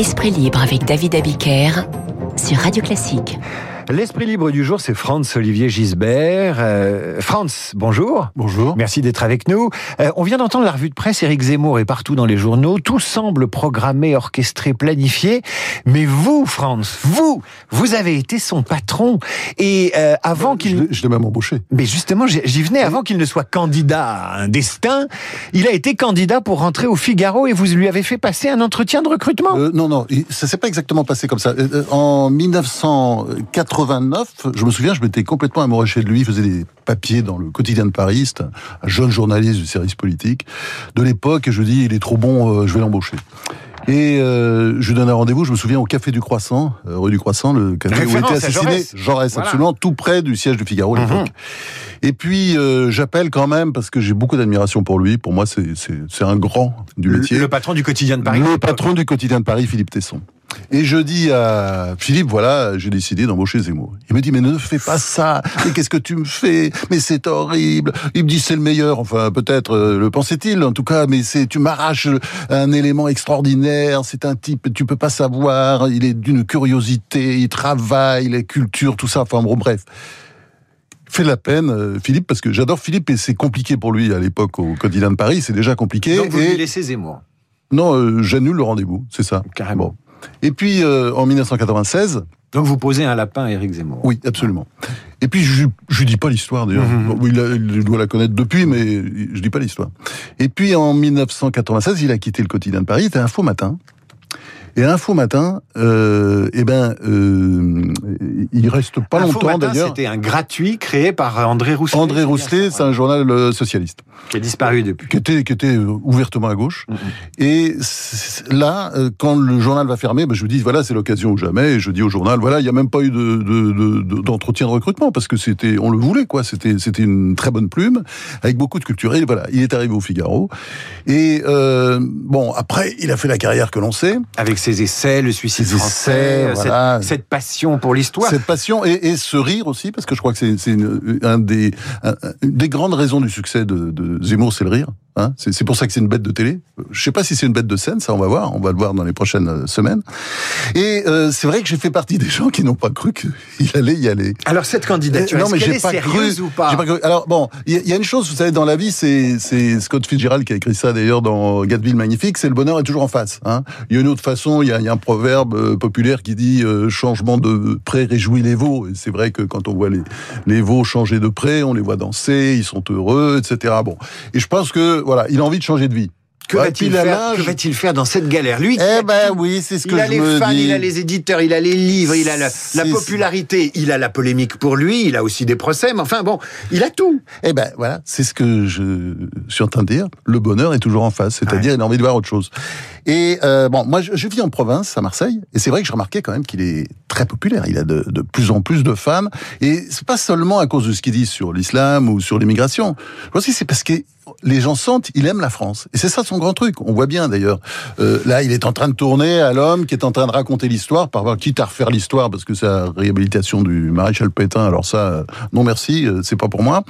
Esprit libre avec David Abiker sur Radio Classique. L'esprit libre du jour, c'est Franz Olivier Gisbert. Euh, Franz, bonjour. Bonjour. Merci d'être avec nous. Euh, on vient d'entendre la revue de presse, Éric Zemmour est partout dans les journaux. Tout semble programmé, orchestré, planifié. Mais vous, Franz, vous, vous avez été son patron. Et euh, avant qu'il... Je l'ai même embauché. Mais justement, j'y venais avant qu'il ne soit candidat à un destin. Il a été candidat pour rentrer au Figaro et vous lui avez fait passer un entretien de recrutement. Euh, non, non, ça s'est pas exactement passé comme ça. Euh, en 1980, 89, je me souviens, je m'étais complètement amoureux de lui. Il faisait des papiers dans le quotidien de Paris. un jeune journaliste du service politique de l'époque. Et je lui dis, il est trop bon, euh, je vais l'embaucher. Et euh, je lui donne un rendez-vous, je me souviens, au Café du Croissant, euh, rue du Croissant, le café où était assassiné Jaurès, absolument, tout près du siège de Figaro à l'époque. Mhm. Et puis, j'appelle quand même, parce que j'ai beaucoup d'admiration pour lui. Pour moi, c'est un grand du métier. Le, le patron du quotidien de Paris. Le patron du quotidien de Paris, Philippe Tesson. Et je dis à Philippe, voilà, j'ai décidé d'embaucher Zemmour. Il me dit, mais ne fais pas ça. Mais qu'est-ce que tu me fais? Mais c'est horrible. Il me dit, c'est le meilleur. Enfin, peut-être euh, le pensait-il, en tout cas. Mais c'est, tu m'arraches un élément extraordinaire. C'est un type, tu peux pas savoir. Il est d'une curiosité. Il travaille, les cultures, tout ça. Enfin, bon, bref fait la peine, euh, Philippe, parce que j'adore Philippe et c'est compliqué pour lui à l'époque au quotidien de Paris, c'est déjà compliqué. Donc vous et... lui laissez Zemmour Non, euh, j'annule le rendez-vous, c'est ça. Carrément. Et puis, euh, en 1996... Donc vous posez un lapin à Éric Zemmour Oui, absolument. Et puis, je ne dis pas l'histoire, d'ailleurs. Mhm. il, il, doit la connaître depuis, mais je dis pas l'histoire. Et puis, en 1996, il a quitté le quotidien de Paris, c'était un faux matin. Et Info Matin, euh, eh ben, euh, il reste pas longtemps d'ailleurs. C'était un gratuit créé par André Rousselet. André Rousselet, c'est un journal euh, socialiste qui a disparu depuis. Qui était, qui était euh, ouvertement à gauche. Mm-hmm. Et là, euh, quand le journal va fermer, ben, je vous dis voilà, c'est l'occasion ou jamais. Et je dis au journal voilà, il y a même pas eu de, d'entretien de, de, recrutement parce que c'était, on le voulait quoi. C'était, c'était une très bonne plume avec beaucoup de culture. Et voilà, il est arrivé au Figaro. Et euh, bon, après, il a fait la carrière que l'on sait. Avec ses essais, le suicide ses français, cette, cette, passion pour l'histoire. Cette passion et, et, ce rire aussi, parce que je crois que c'est un des, un, des grandes raisons du succès de, de Zemmour, c'est le rire. Hein c'est pour ça que c'est une bête de télé. Je sais pas si c'est une bête de scène, ça on va voir, on va le voir dans les prochaines euh, semaines. Et euh, c'est vrai que j'ai fait partie des gens qui n'ont pas cru qu'il allait y aller. Alors cette candidature, euh, non mais j'ai pas cru, ou pas, pas cru Alors bon, il y, y, a une chose, vous savez, dans la vie, c'est Scott Fitzgerald qui a écrit ça d'ailleurs dans Gatville Magnifique, c'est le bonheur est toujours en face. Hein il y a une autre façon, il y a, y a, un proverbe euh, populaire qui dit euh, changement de pré réjouit les veaux. Et c'est vrai que quand on voit les, les veaux changer de pré, on les voit danser, ils sont heureux, etc. Bon, et je pense que voilà, il a envie de changer de vie. Que va-t-il faire, que va faire dans cette galère Lui, eh ben oui, c'est ce que il a les fans, il a les éditeurs, il a les livres, il a la, la, popularité, il a la polémique pour lui, il a aussi des procès, mais enfin bon, il a tout. Eh ben voilà, c'est ce que je suis en train de dire. Le bonheur est toujours en face, c'est-à-dire il a envie de voir autre chose. Et euh, bon, moi je, je, vis en province, à Marseille, et c'est vrai que je remarquais quand même qu'il est très populaire. Il a de, de, plus en plus de fans, et c'est pas seulement à cause de ce qu'il dit sur l'islam ou sur l'immigration. Je pense que c'est parce que les gens sentent, il aime la France. Et c'est ça son grand truc. On voit bien d'ailleurs. Euh, là, il est en train de tourner à l'homme qui est en train de raconter l'histoire, par quitte à refaire l'histoire parce que c'est la réhabilitation du maréchal Pétain. Alors ça, euh, non merci, euh, c'est pas pour moi.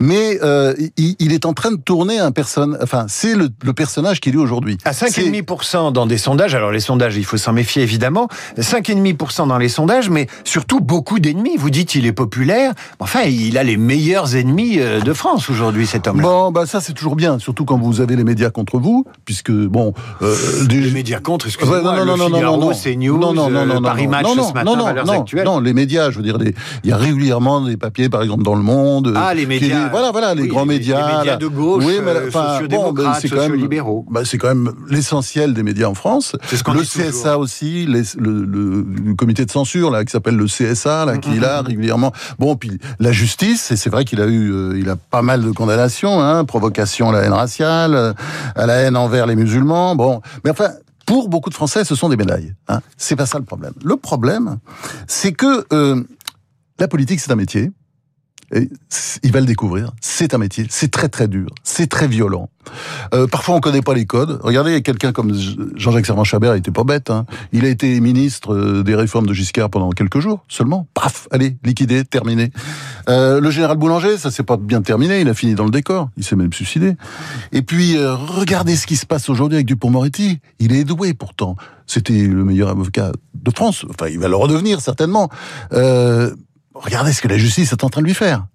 Mais euh, il, il, est en train de tourner un personne. Enfin, c'est le, le, personnage qu'il est aujourd'hui. À 5,5% dans des sondages. Alors les sondages, il faut s'en méfier évidemment. 5,5% dans les sondages, mais surtout beaucoup d'ennemis. Vous dites il est populaire. Enfin, il a les meilleurs ennemis de France aujourd'hui, cet homme-là. Bon, bah ça c'est toujours bien, surtout quand vous avez les médias contre vous, puisque bon, euh, des... les médias contre, excusez-moi, ouais, non, non, non, non, non, CNews, non, non, non, non, Paris Match non, non, ce matin, non, non, Valeurs non, Actuelles. non, les médias, je veux dire, les... il y a régulièrement des papiers, par exemple dans Le Monde, ah les médias, voilà, voilà, les oui, grands les, médias, les médias de gauche, oui, mais, euh, enfin, sociodémocrates, bon, c'est quand même, sociolibéraux. bah, c'est quand même l'essentiel des médias en France. C'est ce qu'on le dit CSA toujours. aussi, les, le, le, le, comité de censure là, qui s'appelle le CSA, là, qui est là régulièrement. Bon, puis la justice, et c'est vrai qu'il a eu, euh, il a pas mal de condamnations, hein, à la haine raciale, à la haine envers les musulmans. Bon, mais enfin, pour beaucoup de Français, ce sont des médailles. Hein. C'est pas ça le problème. Le problème, c'est que euh, la politique, c'est un métier. Il va le découvrir. C'est un métier, c'est très très dur, c'est très violent. Euh, parfois on connaît pas les codes. Regardez, quelqu'un comme Jean-Jacques Servan-Chabert, il était pas bête. Hein. Il a été ministre euh, des réformes de Giscard pendant quelques jours seulement. Paf, allez, liquidé, terminé. Euh, le général Boulanger, ça s'est pas bien terminé. Il a fini dans le décor. Il s'est même suicidé. Et puis euh, regardez ce qui se passe aujourd'hui avec Dupont-Moretti. Il est doué pourtant. C'était le meilleur avocat de France. Enfin, il va le redevenir certainement. Euh, regardez ce que la justice est en train de lui faire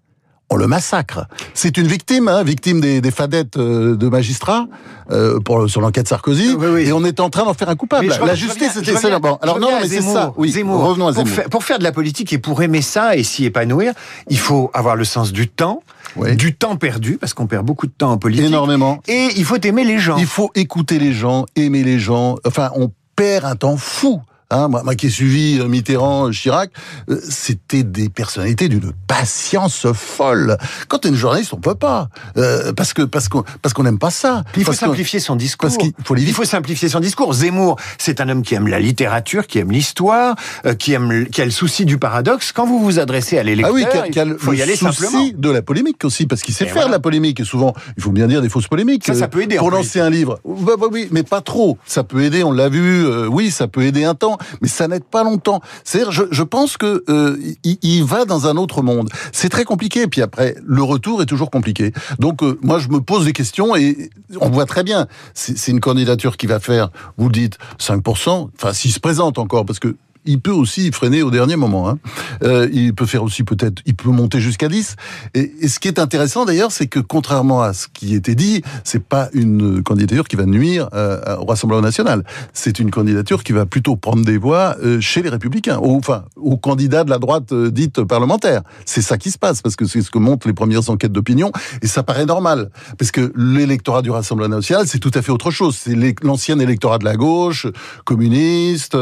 on le massacre. C'est une victime, hein, victime des, des fadettes euh, de magistrats euh, pour sur l'enquête Sarkozy, oui, oui. et on est en train d'en faire un coupable. la justice était bon. Alors non, mais c'est ça. Oui, Zemmour. revenons à Zemmour. Pour faire, pour faire, de la politique et pour aimer ça et s'y épanouir, il faut avoir le sens du temps. Oui. Du temps perdu, parce qu'on perd beaucoup de temps en politique. Énormément. Et il faut aimer les gens. Il faut écouter les gens, aimer les gens. Enfin, on perd un temps fou Hein, moi, moi, qui ai suivi euh, Mitterrand, euh, Chirac, euh, c'était des personnalités d'une patience folle. Quand t'es une journaliste, on peut pas, euh, parce que parce qu'on parce qu'on n'aime pas ça. il faut simplifier son discours. Parce qu'il faut il faut simplifier son discours. Zemmour, c'est un homme qui aime la littérature, qui aime l'histoire, euh, qui aime qui a le souci du paradoxe. Quand vous vous adressez à l'électeur, ah oui, il faut y aller souci simplement. de la polémique aussi, parce qu'il sait faire voilà. la polémique. Et souvent, il faut bien dire des fausses polémiques. Ça, ça peut aider. Pour lancer un livre, bah, bah, oui, mais pas trop. Ça peut aider. On l'a vu. oui, ça peut aider un temps mais ça n'aide pas longtemps. C'est-à-dire, je, je, pense que euh, il, il, va dans un autre monde. C'est très compliqué. Et puis après, le retour est toujours compliqué. Donc, euh, moi, je me pose des questions et on voit très bien. C'est une candidature qui va faire, vous dites, 5%. Enfin, s'il se présente encore, parce que il peut aussi freiner au dernier moment. Hein. Euh, il peut faire aussi peut-être, il peut monter jusqu'à 10. Et, ce qui est intéressant d'ailleurs, c'est que contrairement à ce qui était dit, c'est pas une candidature qui va nuire euh, au Rassemblement national. C'est une candidature qui va plutôt prendre des voix euh, chez les Républicains, ou, enfin aux candidats de la droite euh, dite parlementaire. C'est ça qui se passe parce que c'est ce que montrent les premières enquêtes d'opinion et ça paraît normal parce que l'électorat du Rassemblement national, c'est tout à fait autre chose. C'est l'ancien électorat de la gauche, communiste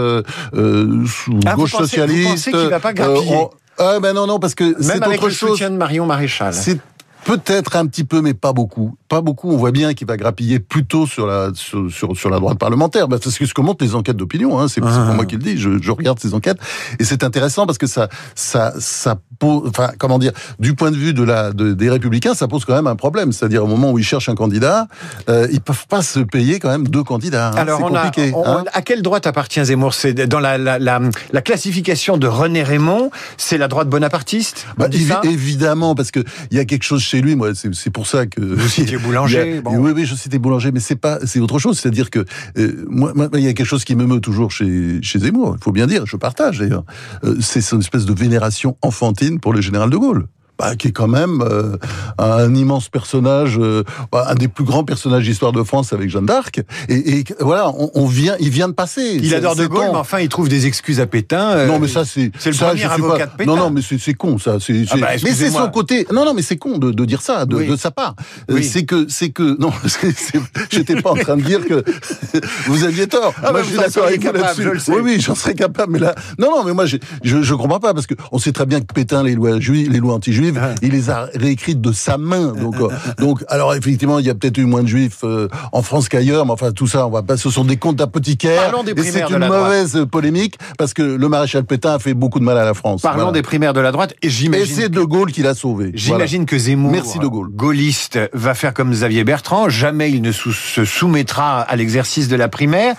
euh, ou ah, gauche vous pensez, socialiste. Vous pensez qu'il va pas grappiller on... Ah ben non non parce que même avec autre le chose. soutien de Marion Maréchal. C'est Peut-être un petit peu, mais pas beaucoup. Pas beaucoup. On voit bien qu'il va grappiller plutôt sur la sur, sur, sur la droite parlementaire. Bah, c'est ce que montrent les enquêtes d'opinion. Hein. C'est ah. moi qui le dis. Je, je, regarde ces enquêtes et c'est intéressant parce que ça ça ça pose. Enfin, comment dire Du point de vue de la de, des républicains, ça pose quand même un problème. C'est-à-dire au moment où ils cherchent un candidat, euh, ils peuvent pas se payer quand même deux candidats. Hein. Alors on compliqué, a, on, hein à quelle droite appartient Zemmour? C'est dans la, la, la, la, classification de René Raymond. C'est la droite bonapartiste? Bah, évi évidemment, parce que il y a quelque chose chez lui. Moi, c'est pour ça que vous citiez Boulanger. A, bon. Oui, oui, je citais Boulanger, mais c'est pas, c'est autre chose. C'est-à-dire que euh, moi, il y a quelque chose qui me meut toujours chez chez Zemmour. Il faut bien dire, je partage d'ailleurs. Euh, c'est son espèce de vénération enfantine pour le général de Gaulle bah, qui est quand même euh, un immense personnage, euh, bah, un des plus grands personnages d'histoire de France avec Jeanne d'Arc. Et, et, voilà, on, on, vient, il vient de passer. Il adore De Gaulle, mais enfin, il trouve des excuses à Pétain. Euh, non, mais ça, c'est c'est le ça, premier avocat pas, de Pétain. Non, non, mais c'est con, ça. C'est, ah bah, mais c'est son côté. Non, non, mais c'est con de, de, dire ça, de, oui. de sa part. Oui. C'est que, c'est que, non, j'étais pas en train de dire que vous aviez tort. Ah moi, bah, je suis d'accord avec vous là-dessus. Oui, oui, j'en serais capable. Mais là, non, non, mais moi, je, je, je comprends pas parce que on sait très bien que Pétain, les lois juives, les lois anti-juives, Ah. il les a réécrites de sa main. Donc, euh, donc, alors effectivement, il y a peut-être eu moins de juifs euh, en France qu'ailleurs, mais enfin tout ça, on va pas. Ce sont des comptes d'apothicaires. Parlons des et c'est de une la mauvaise droite. polémique parce que le maréchal Pétain a fait beaucoup de mal à la France. Parlons voilà. des primaires de la droite et Et j'imagine. c'est De Gaulle qui l'a sauvé. J'imagine que Zemmour, Merci De Gaulle. gaulliste, va faire comme Xavier Bertrand. Jamais il ne se soumettra à l'exercice de la primaire.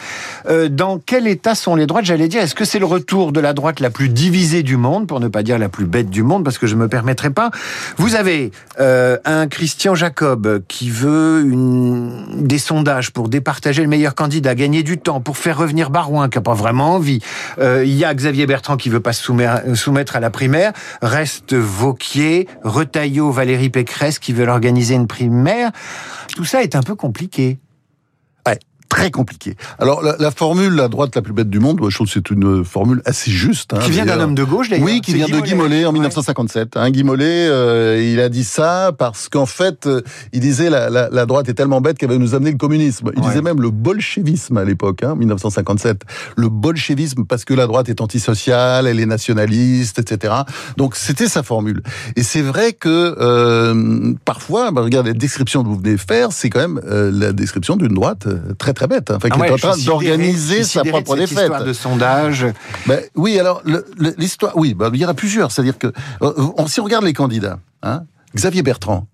Euh, dans quel état sont les droites J'allais dire, est-ce que c'est le retour de la droite la plus divisée du monde, pour ne pas dire la plus bête du monde, parce que je me permettrai pas. Vous avez euh, un Christian Jacob qui veut une... des sondages pour départager le meilleur candidat, gagner du temps, pour faire revenir Barouin, qui n'a pas vraiment envie. Euh, il y a Xavier Bertrand qui veut pas se soumettre, à la primaire. Reste Vauquier, Retailleau, Valérie Pécresse qui veulent organiser une primaire. Tout ça est un peu compliqué. Très compliqué. Alors la, la, formule la droite la plus bête du monde, je trouve que c'est une formule assez juste. Hein, qui vient d'un homme de gauche d'ailleurs. Oui, qui vient de Guy Mollet en 1957. Hein, Guy Mollet, euh, il a dit ça parce qu'en fait, euh, il disait la, la, la, droite est tellement bête qu'elle va nous amener le communisme. Il ouais. disait même le bolchevisme à l'époque, hein, 1957. Le bolchevisme parce que la droite est antisociale, elle est nationaliste, etc. Donc c'était sa formule. Et c'est vrai que euh, parfois, bah, regarde la description que vous venez de faire, c'est quand même euh, la description d'une droite euh, très très bête, enfin, qui ah ouais, est en train d'organiser sa propre de défaite. de sondage. Ben, oui, alors l'histoire, oui, ben, il y en a plusieurs. C'est-à-dire que euh, on, si on regarde les candidats, hein, Xavier Bertrand,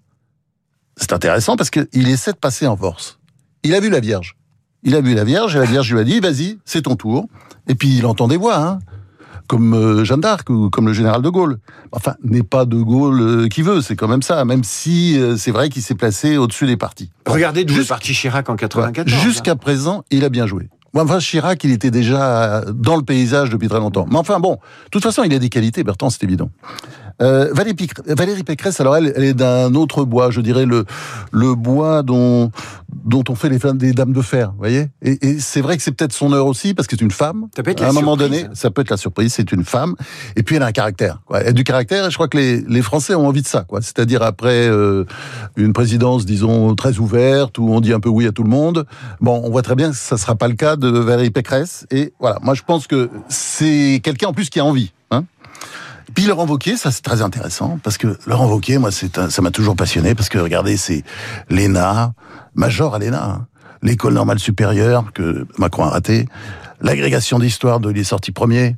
c'est intéressant parce qu'il essaie de passer en force. Il a vu la Vierge. Il a vu la Vierge et la Vierge lui a dit, vas-y, c'est ton tour. Et puis il entend des voix, hein, comme euh, Jeanne d'Arc ou comme le général de Gaulle. Enfin, n'est pas de Gaulle euh, qui veut, c'est quand même ça, même si euh, c'est vrai qu'il s'est placé au-dessus des partis. Regardez d'où est parti Chirac en 94. Jusqu'à présent, il a bien joué. Enfin, Chirac, il était déjà dans le paysage depuis très longtemps. Mais enfin, bon, de toute façon, il a des qualités, Bertrand, c'est évident. Euh, Valérie, Pécresse, alors elle, elle est d'un autre bois, je dirais le le bois dont dont on fait les femmes des dames de fer, vous voyez? Et, et c'est vrai que c'est peut-être son heure aussi parce que c'est une femme. Ça peut être à un moment donné, ça peut être la surprise. C'est une femme et puis elle a un caractère. Quoi. Elle a du caractère et je crois que les les Français ont envie de ça, quoi. C'est-à-dire après euh, une présidence, disons très ouverte où on dit un peu oui à tout le monde. Bon, on voit très bien que ça sera pas le cas de Valérie Pécresse. Et voilà, moi je pense que c'est quelqu'un en plus qui a envie. Hein puis Laurent Wauquiez, ça c'est très intéressant parce que Laurent Wauquiez, moi ça m'a toujours passionné parce que regardez, c'est l'ENA, major à l'ENA, hein, l'école normale supérieure que Macron a raté, l'agrégation d'histoire de il est sorti premier,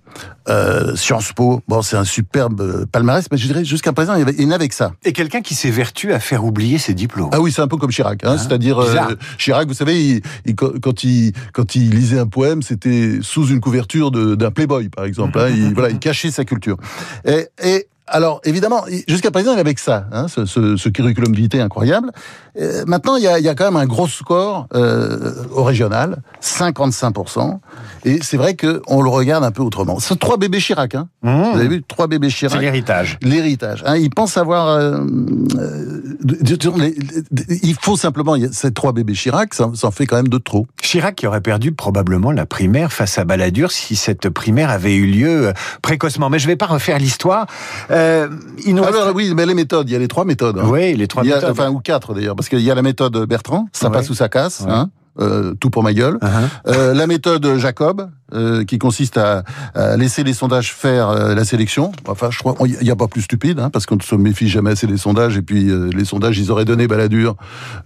euh, Sciences Po, bon c'est un superbe euh, palmarès, mais je dirais jusqu'à présent il y avait il n'y avait que ça. Et quelqu'un qui s'évertue à faire oublier ses diplômes. Ah oui, c'est un peu comme Chirac, hein, c'est-à-dire bizarre. euh, Chirac, vous savez, il, il- quand il quand il lisait un poème, c'était sous une couverture d'un Playboy, par exemple. hein, il, voilà, il cachait sa culture. Et, et alors, évidemment, jusqu'à présent, il avait que ça, hein, ce, ce, ce curriculum vitae incroyable. Euh, maintenant, il y, a, il y a quand même un gros score euh, au régional, 55%. Et c'est vrai qu'on le regarde un peu autrement. C'est trois bébés Chirac, hein. Mmh. Vous avez vu, trois bébés C'est Chirac. l'héritage. L'héritage. Hein, il pense avoir. euh, euh, il faut simplement. Ces trois bébés Chirac, ça, ça en fait quand même de trop. Chirac qui aurait perdu probablement la primaire face à Balladur si cette primaire avait eu lieu euh, précocement. Mais je ne vais pas refaire l'histoire. Euh, il nous reste- Alors oui, mais les méthodes, il y a les trois méthodes. hein. Oui, les trois Il y a- méthodes. Enfin, ou quatre d'ailleurs, parce qu'il y a la méthode Bertrand, ça Ouais. passe ou ça casse, Ouais. hein, euh, tout pour ma gueule. Uh-huh. Euh, la méthode Jacob, euh, qui consiste à, à laisser les sondages faire euh, la sélection. Enfin, je crois, il n'y a pas plus stupide, hein, parce qu'on ne se méfie jamais assez des sondages. Et puis, euh, les sondages, ils auraient donné Balladur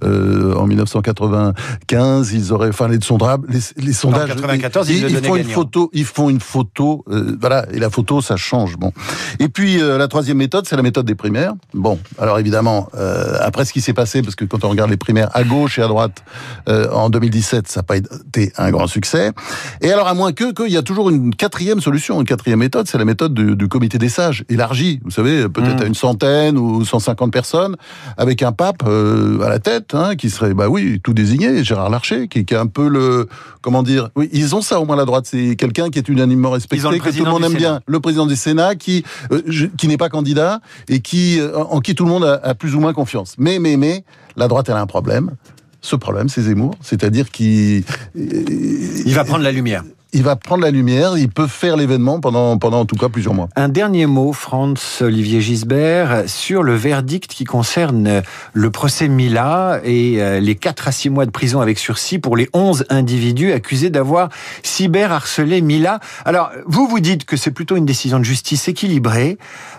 euh, en 1995. Ils auraient, enfin, les sondages, les, les sondages. 94, ils ils donnaient font une photo, ils font une photo, euh, voilà. Et la photo, ça change. Bon. Et puis, euh, la troisième méthode, c'est la méthode des primaires. Bon, alors évidemment, euh, après ce qui s'est passé, parce que quand on regarde les primaires à gauche et à droite euh, en 2017, ça n'a pas été un grand succès. Et alors, à moins que qu'il y a toujours une quatrième solution, une quatrième méthode, c'est la méthode du, du comité des sages, élargie, vous savez, peut-être Mm. à une centaine ou 150 personnes, avec un pape euh, à la tête, hein, qui serait, bah oui, tout désigné, Gérard Larcher, qui, qui est un peu le, comment dire, oui, ils ont ça au moins la droite, c'est quelqu'un qui est unanimement respecté, que tout le monde aime Sénat. bien, le président du Sénat, qui, euh, qui n'est pas candidat et qui, euh, en qui tout le monde a, a plus ou moins confiance. Mais, mais, mais, la droite, elle a un problème. Ce problème, c'est Zemmour, c'est-à-dire qu'il Il va prendre la lumière. Il va prendre la lumière, il peut faire l'événement pendant, pendant en tout cas plusieurs mois. Un dernier mot, Franz Olivier Gisbert, sur le verdict qui concerne le procès Mila et euh, les 4 à 6 mois de prison avec sursis pour les 11 individus accusés d'avoir cyberharcelé Mila. Alors, vous vous dites que c'est plutôt une décision de justice équilibrée.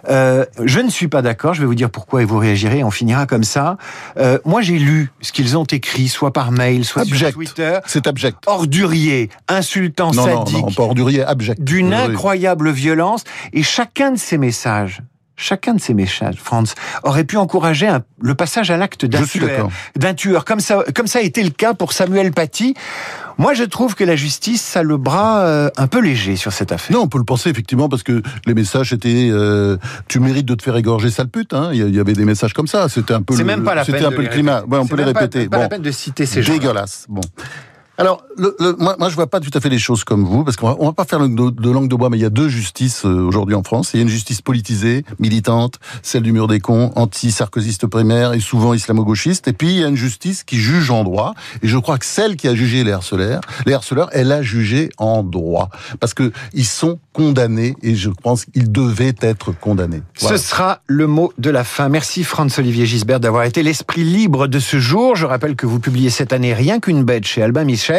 Euh, je ne suis pas d'accord, je vais vous dire pourquoi et vous réagirez, on finira comme ça. Euh, moi, j'ai lu ce qu'ils ont écrit, soit par mail, soit sur. Twitter. C'est abject. Ordurier, insultant, sadique d'une incroyable violence. Et chacun de ces messages, chacun de ces messages, Franz, aurait pu encourager un- le passage à l'acte d'un tueur, d'accord. d'un tueur, comme ça, comme ça a été le cas pour Samuel Paty. Moi, je trouve que la justice a le bras euh, un peu léger sur cette affaire. Non, on peut le penser effectivement parce que les messages étaient euh, tu mérites de te faire égorger sale pute hein. il y avait des messages comme ça, c'était un peu C'est même pas la peine. c'était un de peu le climat. répéter. Ouais, on peut les même pas- répéter. Pas, la Bon. peine de citer ces gens. Dégueulasse. Bon. Alors, le, le- moi, moi, je vois pas tout à fait les choses comme vous, parce qu'on va, on va pas faire de, de langue de bois, mais il y a deux justices euh, aujourd'hui en France. Il y a une justice politisée, militante, celle du mur des cons, anti-sarkozyste primaire et souvent islamo-gauchiste. Et puis, il y a une justice qui juge en droit. Et je crois que celle qui a jugé les harceleurs, les harceleurs, elle a jugé en droit. Parce que ils sont condamnés, et je pense qu'ils devaient être condamnés. Voilà. Ce sera le mot de la fin. Merci Franz-Olivier Gisbert d'avoir été l'esprit libre de ce jour. Je rappelle que vous publiez cette année Rien qu'une bête chez Albin Michel.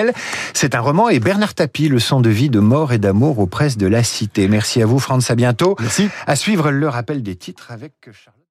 C'est un roman et Bernard Tapie, leçon de vie, de mort et d'amour aux presses de la Cité. Merci à vous Franz, à bientôt. Merci. À suivre le rappel des titres avec Charlotte.